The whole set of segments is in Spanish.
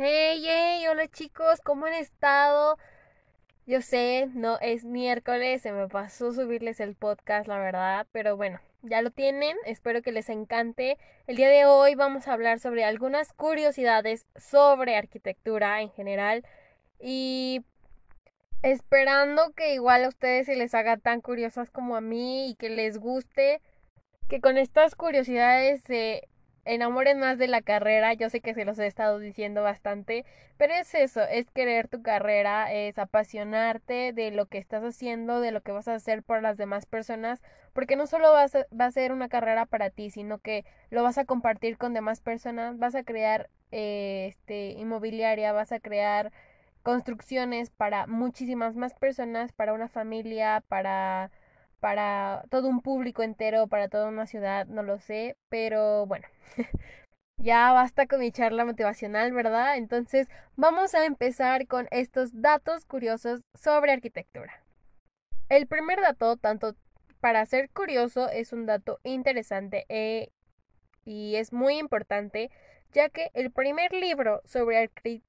Hey, hey, hola chicos, ¿cómo han estado? Yo sé, no es miércoles, se me pasó subirles el podcast, la verdad, pero bueno, ya lo tienen, espero que les encante. El día de hoy vamos a hablar sobre algunas curiosidades sobre arquitectura en general y esperando que igual a ustedes se les haga tan curiosas como a mí y que les guste, que con estas curiosidades se enamoren más de la carrera. Yo sé que se los he estado diciendo bastante, pero es eso, es querer tu carrera, es apasionarte de lo que estás haciendo, de lo que vas a hacer por las demás personas, porque no solo vas va a ser una carrera para ti, sino que lo vas a compartir con demás personas, vas a crear eh, este inmobiliaria, vas a crear construcciones para muchísimas más personas, para una familia, para para todo un público entero, para toda una ciudad, no lo sé, pero bueno, ya basta con mi charla motivacional, ¿verdad? Entonces vamos a empezar con estos datos curiosos sobre arquitectura. El primer dato, tanto para ser curioso, es un dato interesante eh, y es muy importante, ya que el primer libro sobre arquitectura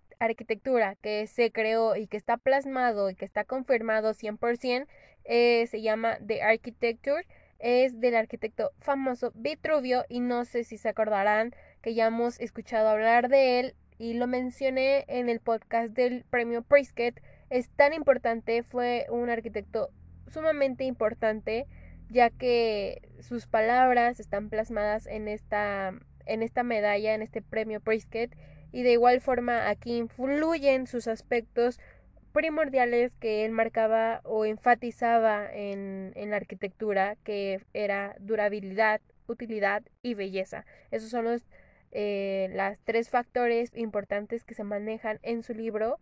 que se creó y que está plasmado y que está confirmado 100% eh, se llama The Architecture, es del arquitecto famoso Vitruvio y no sé si se acordarán que ya hemos escuchado hablar de él y lo mencioné en el podcast del premio Pritzker. Es tan importante, fue un arquitecto sumamente importante ya que sus palabras están plasmadas en esta, en esta medalla, en este premio Pritzker y de igual forma aquí influyen sus aspectos primordiales que él marcaba o enfatizaba en, en la arquitectura, que era durabilidad, utilidad y belleza. Esos son los eh, las tres factores importantes que se manejan en su libro.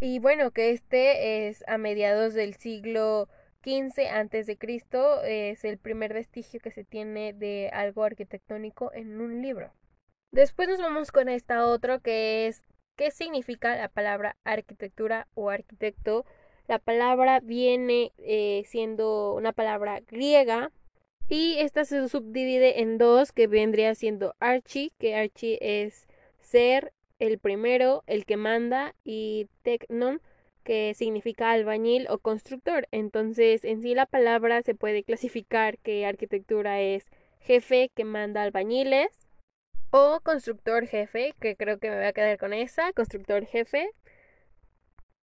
Y bueno, que este es a mediados del siglo XV antes de Cristo, es el primer vestigio que se tiene de algo arquitectónico en un libro. Después nos vamos con esta otro que es ¿Qué significa la palabra arquitectura o arquitecto? La palabra viene eh, siendo una palabra griega y esta se subdivide en dos que vendría siendo archi, que archi es ser el primero, el que manda y technon, que significa albañil o constructor. Entonces, en sí la palabra se puede clasificar que arquitectura es jefe que manda albañiles o constructor jefe, que creo que me voy a quedar con esa, constructor jefe.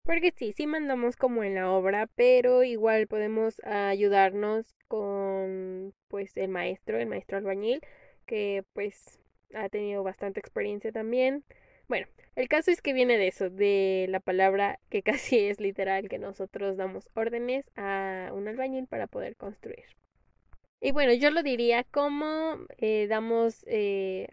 Porque sí, sí mandamos como en la obra, pero igual podemos ayudarnos con pues el maestro, el maestro albañil, que pues ha tenido bastante experiencia también. Bueno, el caso es que viene de eso, de la palabra que casi es literal, que nosotros damos órdenes a un albañil para poder construir. Y bueno, yo lo diría como eh, damos eh,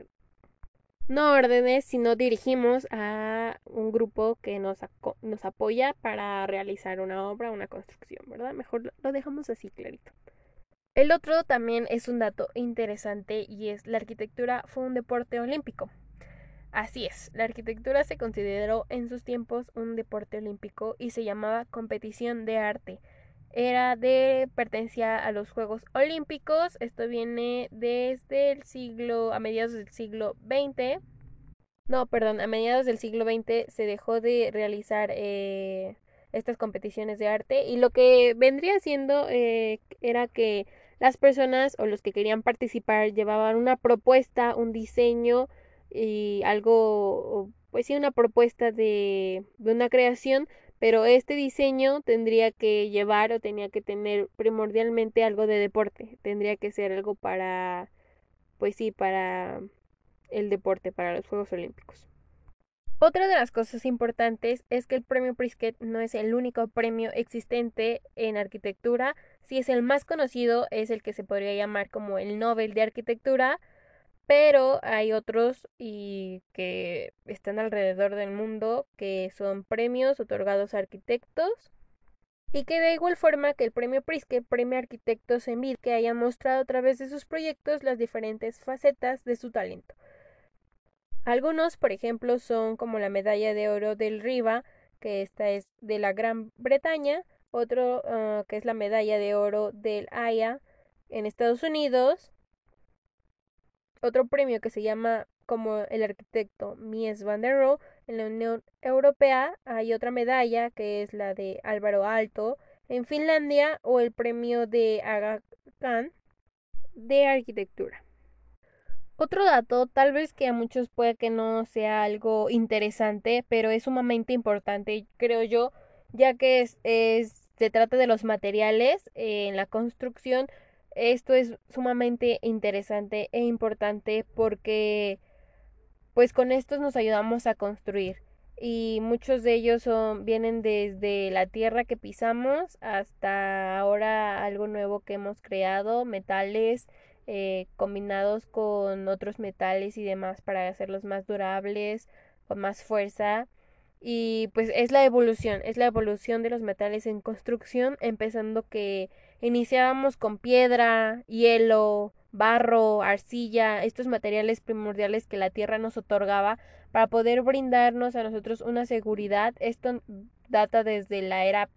no órdenes, sino dirigimos a un grupo que nos, nos apoya para realizar una obra, una construcción, ¿verdad? Mejor lo dejamos así clarito. El otro también es un dato interesante y es la arquitectura fue un deporte olímpico. Así es, la arquitectura se consideró en sus tiempos un deporte olímpico y se llamaba competición de arte era de pertenencia a los Juegos Olímpicos. Esto viene desde el siglo, a mediados del siglo XX. No, perdón, a mediados del siglo XX se dejó de realizar eh, estas competiciones de arte y lo que vendría siendo eh, era que las personas o los que querían participar llevaban una propuesta, un diseño y algo, pues sí, una propuesta de una creación pero este diseño tendría que llevar o tenía que tener primordialmente algo de deporte, tendría que ser algo para, pues sí, para el deporte, para los Juegos Olímpicos. Otra de las cosas importantes es que el premio Pritzker no es el único premio existente en arquitectura, si es el más conocido, es el que se podría llamar como el Nobel de Arquitectura, pero hay otros y que están alrededor del mundo que son premios otorgados a arquitectos y que de igual forma que el premio Pritzker premia arquitectos en vida que hayan mostrado a través de sus proyectos las diferentes facetas de su talento. Algunos, por ejemplo, son como la medalla de oro del Riva, que esta es de la Gran Bretaña, otro ah, que es la medalla de oro del Aya en Estados Unidos, otro premio que se llama como el arquitecto Mies van der Rohe en la Unión Europea hay otra medalla que es la de Álvaro Alto en Finlandia o el premio de Aga de arquitectura. Otro dato, tal vez que a muchos puede que no sea algo interesante, pero es sumamente importante, creo yo, ya que es, se trata de los materiales en la construcción. Esto es sumamente interesante e importante porque pues con estos nos ayudamos a construir y muchos de ellos son, vienen desde la tierra que pisamos hasta ahora algo nuevo que hemos creado, metales eh, combinados con otros metales y demás para hacerlos más durables, con más fuerza. Y pues es la evolución, es la evolución de los metales en construcción, empezando que iniciábamos con piedra, hielo, barro, arcilla, estos materiales primordiales que la tierra nos otorgaba para poder brindarnos a nosotros una seguridad. Esto data desde la era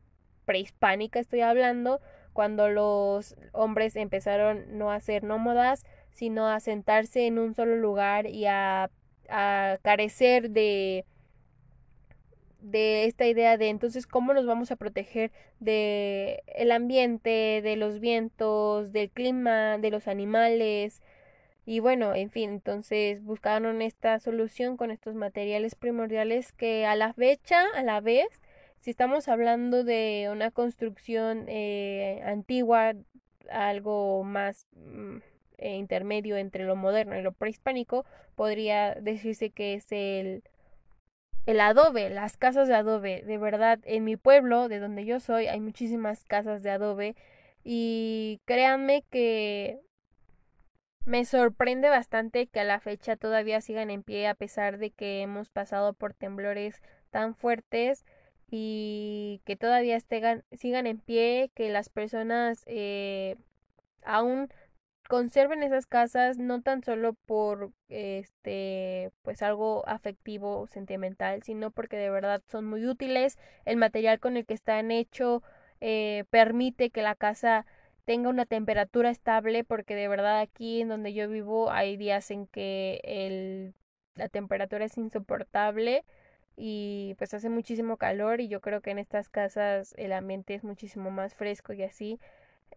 prehispánica, estoy hablando, cuando los hombres empezaron no a ser nómadas, sino a sentarse en un solo lugar y a, a carecer de de esta idea de entonces cómo nos vamos a proteger de el ambiente, de los vientos, del clima, de los animales y bueno, en fin, entonces buscaron esta solución con estos materiales primordiales que a la fecha, a la vez, si estamos hablando de una construcción eh, antigua, algo más mm, eh, intermedio entre lo moderno y lo prehispánico, podría decirse que es el el adobe, las casas de adobe. De verdad, en mi pueblo, de donde yo soy, hay muchísimas casas de adobe y créanme que me sorprende bastante que a la fecha todavía sigan en pie a pesar de que hemos pasado por temblores tan fuertes y que todavía sigan en pie, que las personas eh, aún conserven esas casas no tan solo por este pues algo afectivo o sentimental sino porque de verdad son muy útiles el material con el que están hecho eh, permite que la casa tenga una temperatura estable porque de verdad aquí en donde yo vivo hay días en que el, la temperatura es insoportable y pues hace muchísimo calor y yo creo que en estas casas el ambiente es muchísimo más fresco y así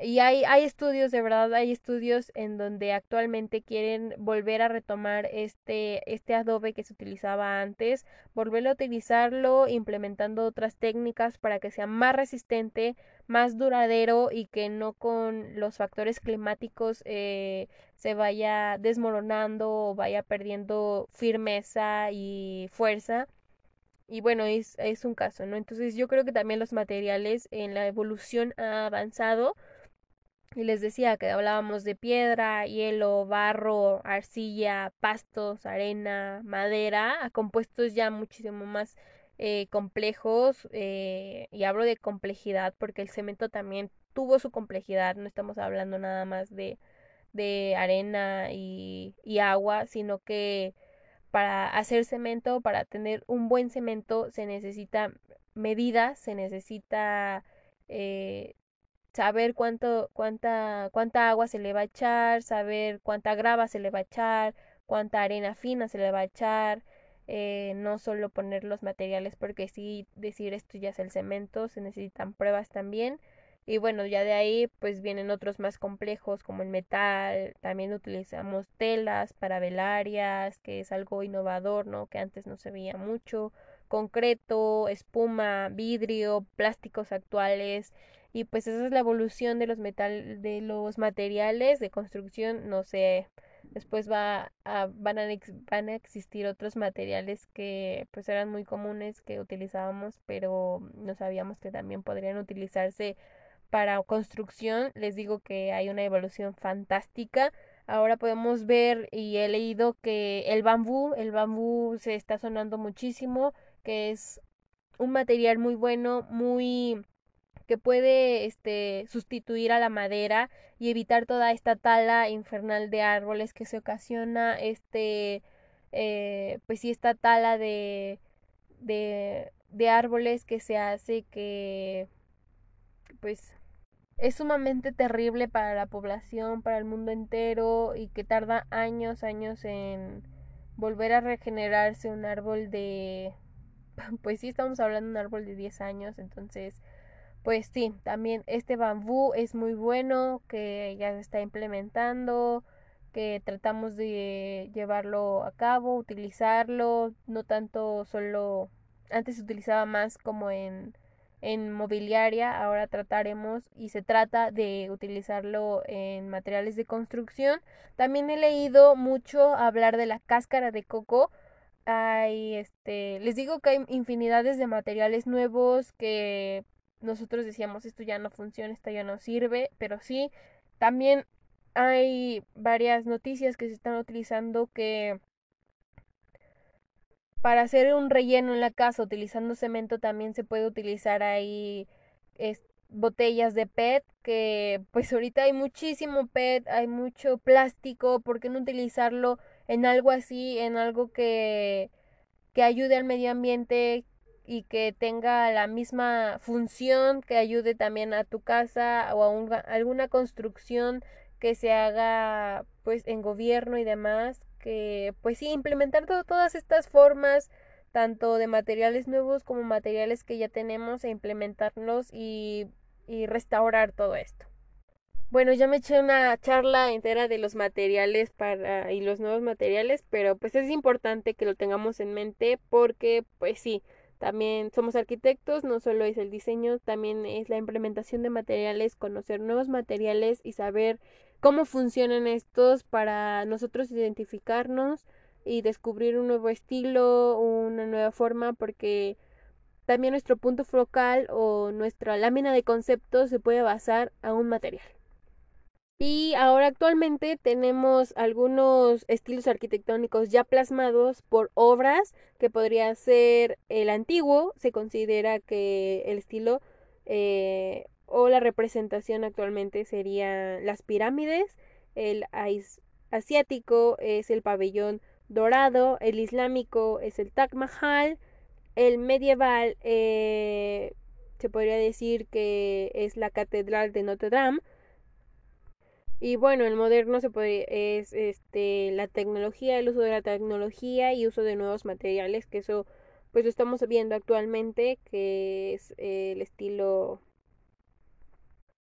y hay, hay estudios, de verdad, hay estudios en donde actualmente quieren volver a retomar este, este adobe que se utilizaba antes, volverlo a utilizarlo, implementando otras técnicas para que sea más resistente, más duradero y que no con los factores climáticos eh, se vaya desmoronando o vaya perdiendo firmeza y fuerza. Y bueno, es, es un caso, ¿no? Entonces yo creo que también los materiales en la evolución ha avanzado y les decía que hablábamos de piedra, hielo, barro, arcilla, pastos, arena, madera, a compuestos ya muchísimo más eh, complejos. Eh, y hablo de complejidad porque el cemento también tuvo su complejidad. No estamos hablando nada más de, de arena y, y agua, sino que para hacer cemento, para tener un buen cemento, se necesita medidas, se necesita eh, saber cuánto, cuánta, cuánta agua se le va a echar, saber cuánta grava se le va a echar, cuánta arena fina se le va a echar, eh, no solo poner los materiales porque sí decir esto ya es el cemento, se necesitan pruebas también. Y bueno, ya de ahí pues vienen otros más complejos como el metal, también utilizamos telas para velarias, que es algo innovador, ¿no? Que antes no se veía mucho, concreto, espuma, vidrio, plásticos actuales, y pues esa es la evolución de los metal de los materiales de construcción no sé después va a, van a van a existir otros materiales que pues eran muy comunes que utilizábamos pero no sabíamos que también podrían utilizarse para construcción. Les digo que hay una evolución fantástica. Ahora podemos ver y he leído que el bambú, el bambú se está sonando muchísimo, que es un material muy bueno, muy que puede este sustituir a la madera y evitar toda esta tala infernal de árboles que se ocasiona este eh, pues sí esta tala de, de de árboles que se hace que pues es sumamente terrible para la población, para el mundo entero y que tarda años, años en volver a regenerarse un árbol de pues sí estamos hablando de un árbol de 10 años, entonces pues sí, también este bambú es muy bueno, que ya se está implementando, que tratamos de llevarlo a cabo, utilizarlo, no tanto solo, antes se utilizaba más como en, en mobiliaria, ahora trataremos y se trata de utilizarlo en materiales de construcción. También he leído mucho hablar de la cáscara de coco, hay este les digo que hay infinidades de materiales nuevos que nosotros decíamos esto ya no funciona, esto ya no sirve, pero sí, también hay varias noticias que se están utilizando que para hacer un relleno en la casa utilizando cemento también se puede utilizar ahí botellas de PET que pues ahorita hay muchísimo PET, hay mucho plástico, ¿por qué no utilizarlo en algo así, en algo que que ayude al medio ambiente, y que tenga la misma función, que ayude también a tu casa o a alguna construcción que se haga pues en gobierno y demás, que pues sí, implementar todas estas formas tanto de materiales nuevos como materiales que ya tenemos e implementarlos y, y restaurar todo esto. Bueno, ya me eché una charla entera de los materiales para y los nuevos materiales, pero pues es importante que lo tengamos en mente porque pues sí, también somos arquitectos, no solo es el diseño, también es la implementación de materiales, conocer nuevos materiales y saber cómo funcionan estos para nosotros identificarnos y descubrir un nuevo estilo, una nueva forma, porque también nuestro punto focal o nuestra lámina de concepto se puede basar a un material. Y ahora actualmente tenemos algunos estilos arquitectónicos ya plasmados por obras que podría ser el antiguo, se considera que el estilo eh, o la representación actualmente serían las pirámides, el asiático es el pabellón dorado, el islámico es el Taj Mahal, el medieval eh, se podría decir que es la catedral de Notre Dame, y bueno, el moderno se puede, es este, la tecnología, el uso de la tecnología y uso de nuevos materiales, que eso pues lo estamos viendo actualmente, que es el estilo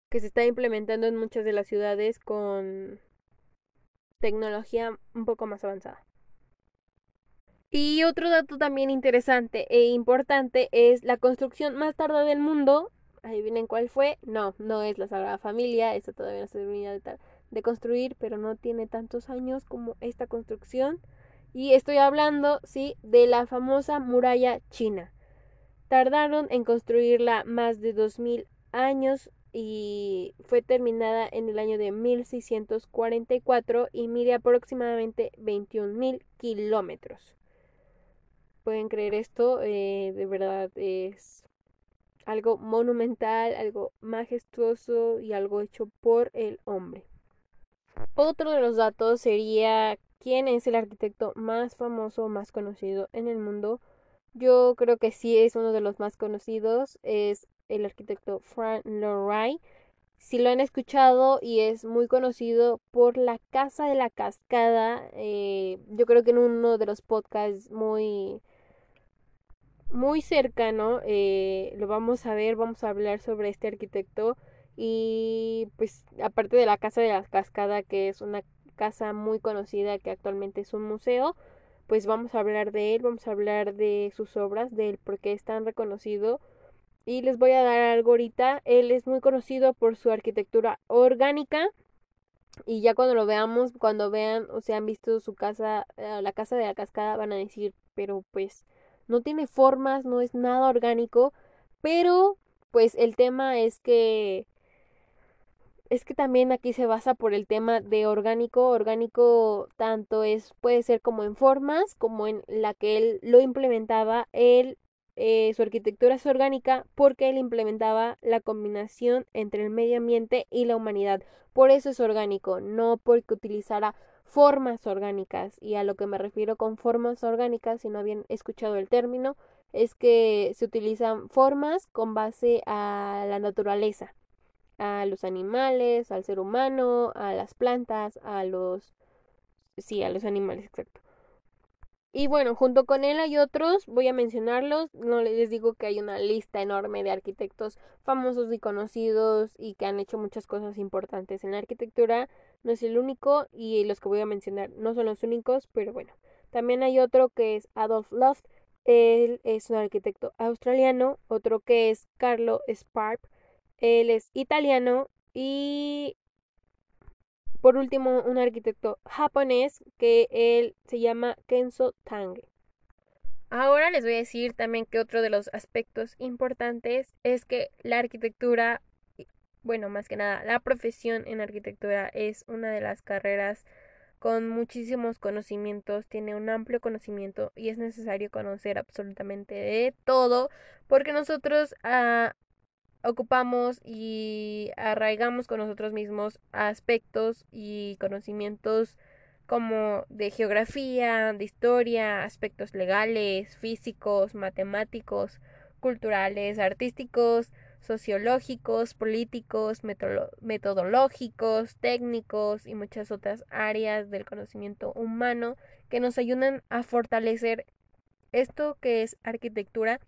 que se está implementando en muchas de las ciudades con tecnología un poco más avanzada. Y otro dato también interesante e importante es la construcción más tardada del mundo ¿Adivinen cuál fue? No, no es la Sagrada Familia, esta todavía no se termina de, construir, pero no tiene tantos años como esta construcción. Y estoy hablando, sí, de la famosa muralla china. Tardaron en construirla más de 2000 años y fue terminada en el año de 1644 y mide aproximadamente 21.000 kilómetros. ¿Pueden creer esto? Eh, de verdad es algo monumental, algo majestuoso y algo hecho por el hombre. Otro de los datos sería quién es el arquitecto más famoso, más conocido en el mundo. Yo creo que sí es uno de los más conocidos, es el arquitecto Frank Lloyd Si lo han escuchado y es muy conocido por la Casa de la Cascada, eh, yo creo que en uno de los podcasts muy muy cercano, eh, lo vamos a ver, vamos a hablar sobre este arquitecto y pues aparte de la Casa de la Cascada, que es una casa muy conocida que actualmente es un museo, pues vamos a hablar de él, vamos a hablar de sus obras, de él por qué es tan reconocido. Y les voy a dar algo ahorita. Él es muy conocido por su arquitectura orgánica. Y ya cuando lo veamos, cuando vean o se han visto su casa, eh, la casa de la cascada, van a decir, pero pues no tiene formas, no es nada orgánico, pero pues el tema es que es que también aquí se basa por el tema de orgánico. Orgánico tanto es, puede ser como en formas, como en la que él lo implementaba. Él, eh, su arquitectura es orgánica porque él implementaba la combinación entre el medio ambiente y la humanidad. Por eso es orgánico, no porque utilizara formas orgánicas. Y a lo que me refiero con formas orgánicas, si no habían escuchado el término, es que se utilizan formas con base a la naturaleza a los animales, al ser humano, a las plantas, a los... Sí, a los animales, exacto. Y bueno, junto con él hay otros, voy a mencionarlos, no les digo que hay una lista enorme de arquitectos famosos y conocidos y que han hecho muchas cosas importantes en la arquitectura, no es el único y los que voy a mencionar no son los únicos, pero bueno, también hay otro que es Adolf Loft, él es un arquitecto australiano, otro que es Carlo Sparp, él es italiano y por último un arquitecto japonés que él se llama Kenzo Tange. Ahora les voy a decir también que otro de los aspectos importantes es que la arquitectura, bueno, más que nada, la profesión en arquitectura es una de las carreras con muchísimos conocimientos, tiene un amplio conocimiento y es necesario conocer absolutamente de todo porque nosotros ah, ocupamos y arraigamos con nosotros mismos aspectos y conocimientos como de geografía, de historia, aspectos legales, físicos, matemáticos, culturales, artísticos, sociológicos, políticos, metodológicos, técnicos y muchas otras áreas del conocimiento humano que nos ayudan a fortalecer esto que es arquitectura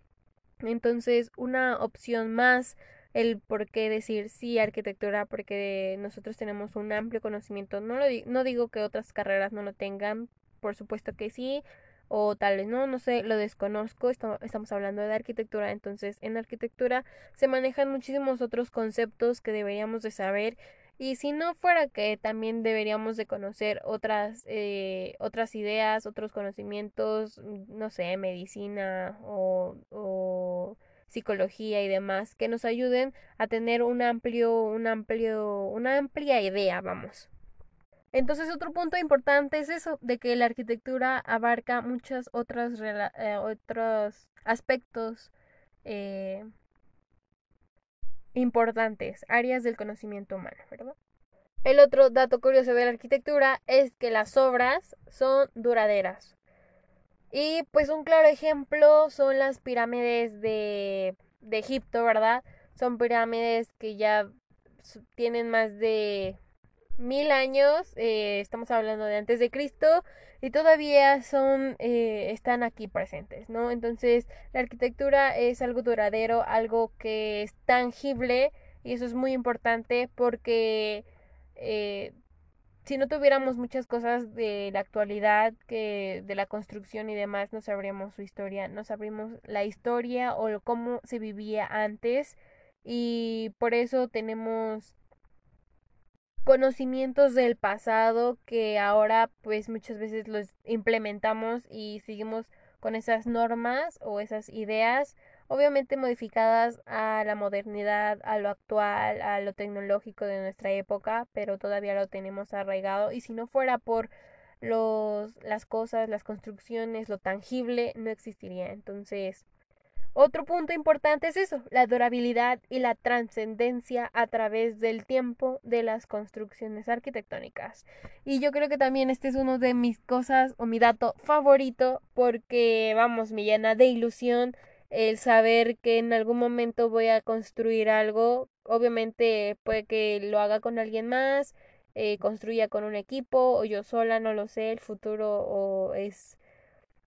entonces, una opción más, el por qué decir sí arquitectura, porque nosotros tenemos un amplio conocimiento. No, lo no digo que otras carreras no lo tengan, por supuesto que sí, o tal vez no, no sé, lo desconozco, estamos hablando de arquitectura, entonces en arquitectura se manejan muchísimos otros conceptos que deberíamos de saber y si no fuera que también deberíamos de conocer otras, eh, otras ideas, otros conocimientos, mm, no sé, medicina o, psicología y demás, que nos ayuden a tener un amplio, un amplio, una amplia idea, vamos. Entonces otro punto importante es eso, de que la arquitectura abarca muchos otros, eh, otros aspectos eh, importantes, áreas del conocimiento humano, ¿verdad? El otro dato curioso de la arquitectura es que las obras son duraderas. Y pues un claro ejemplo son las pirámides de, Egipto, ¿verdad? Son pirámides que ya tienen más de mil años, eh, estamos hablando de antes de Cristo, y todavía son, eh, están aquí presentes, ¿no? Entonces, la arquitectura es algo duradero, algo que es tangible, y eso es muy importante porque eh, si no tuviéramos muchas cosas de la actualidad, que de la construcción y demás, no sabríamos su historia, no sabríamos la historia o cómo se vivía antes, y por eso tenemos conocimientos del pasado que ahora pues muchas veces los implementamos y seguimos con esas normas o esas ideas obviamente modificadas a la modernidad, a lo actual, a lo tecnológico de nuestra época, pero todavía lo tenemos arraigado y si no fuera por los las cosas, las construcciones, lo tangible no existiría. Entonces, otro punto importante es eso, la durabilidad y la trascendencia a través del tiempo de las construcciones arquitectónicas. Y yo creo que también este es uno de mis cosas o mi dato favorito porque, vamos, me llena de ilusión el saber que en algún momento voy a construir algo. Obviamente puede que lo haga con alguien más, eh, construya con un equipo o yo sola, no lo sé, el futuro o es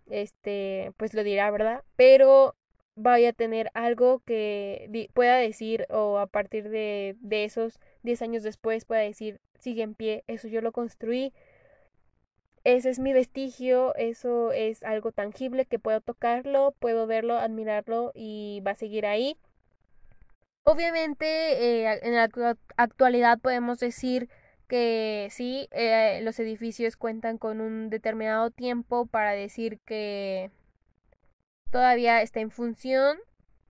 este pues lo dirá, ¿verdad? Pero vaya a tener algo que pueda decir o a partir de, esos 10 años después pueda decir, sigue en pie, eso yo lo construí, ese es mi vestigio, eso es algo tangible que puedo tocarlo, puedo verlo, admirarlo y va a seguir ahí. Obviamente eh, en la actualidad podemos decir que sí, eh, los edificios cuentan con un determinado tiempo para decir que todavía está en función,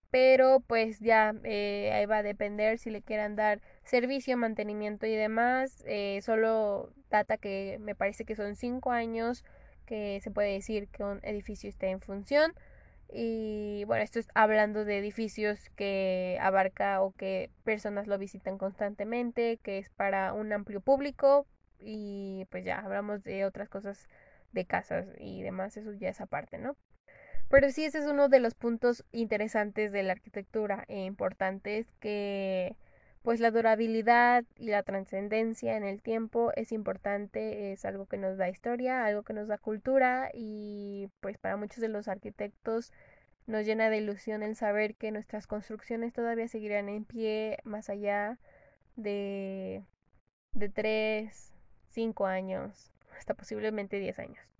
pero pues ya eh, ahí va a depender si le quieran dar servicio, mantenimiento y demás. Eh, solo data que me parece que son cinco años que se puede decir que un edificio esté en función. Y bueno, esto es hablando de edificios que abarca o que personas lo visitan constantemente, que es para un amplio público. Y pues ya hablamos de otras cosas de casas y demás, eso ya es aparte, ¿no? Pero sí, ese es uno de los puntos interesantes de la arquitectura e importantes que pues la durabilidad y la trascendencia en el tiempo es importante, es algo que nos da historia, algo que nos da cultura y pues para muchos de los arquitectos nos llena de ilusión el saber que nuestras construcciones todavía seguirán en pie más allá de de 3, 5 años, hasta posiblemente 10 años.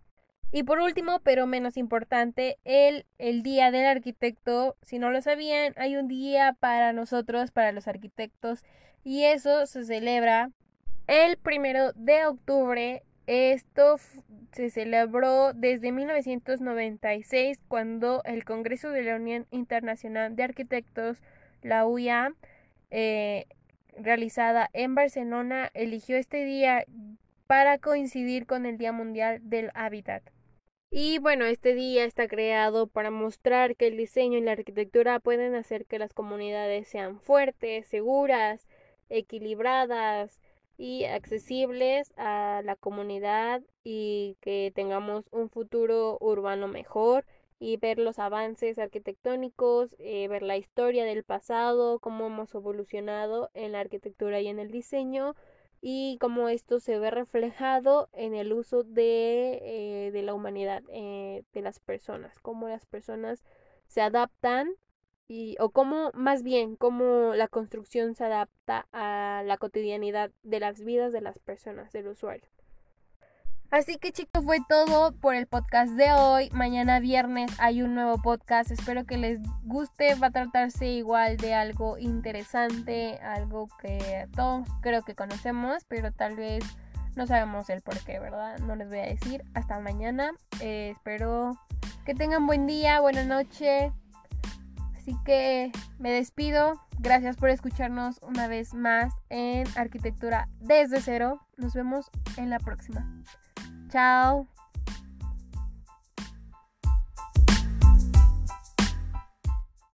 Y por último, pero menos importante, el, el Día del Arquitecto. Si no lo sabían, hay un día para nosotros, para los arquitectos, y eso se celebra el primero de octubre. Esto se celebró desde 1996, cuando el Congreso de la Unión Internacional de Arquitectos, la UIA, eh, realizada en Barcelona, eligió este día para coincidir con el Día Mundial del Hábitat. Y bueno, este día está creado para mostrar que el diseño y la arquitectura pueden hacer que las comunidades sean fuertes, seguras, equilibradas y accesibles a la comunidad y que tengamos un futuro urbano mejor y ver los avances arquitectónicos, eh, ver la historia del pasado, cómo hemos evolucionado en la arquitectura y en el diseño y cómo esto se ve reflejado en el uso de, eh, de la humanidad, eh, de las personas, cómo las personas se adaptan y, o cómo, más bien, cómo la construcción se adapta a la cotidianidad de las vidas de las personas, del usuario. Así que chicos, fue todo por el podcast de hoy. Mañana viernes hay un nuevo podcast. Espero que les guste. Va a tratarse igual de algo interesante, algo que todos creo que conocemos, pero tal vez no sabemos el por qué, ¿verdad? No les voy a decir. Hasta mañana. Eh, espero que tengan buen día, buena noche. Así que me despido. Gracias por escucharnos una vez más en Arquitectura desde cero. Nos vemos en la próxima. Chao.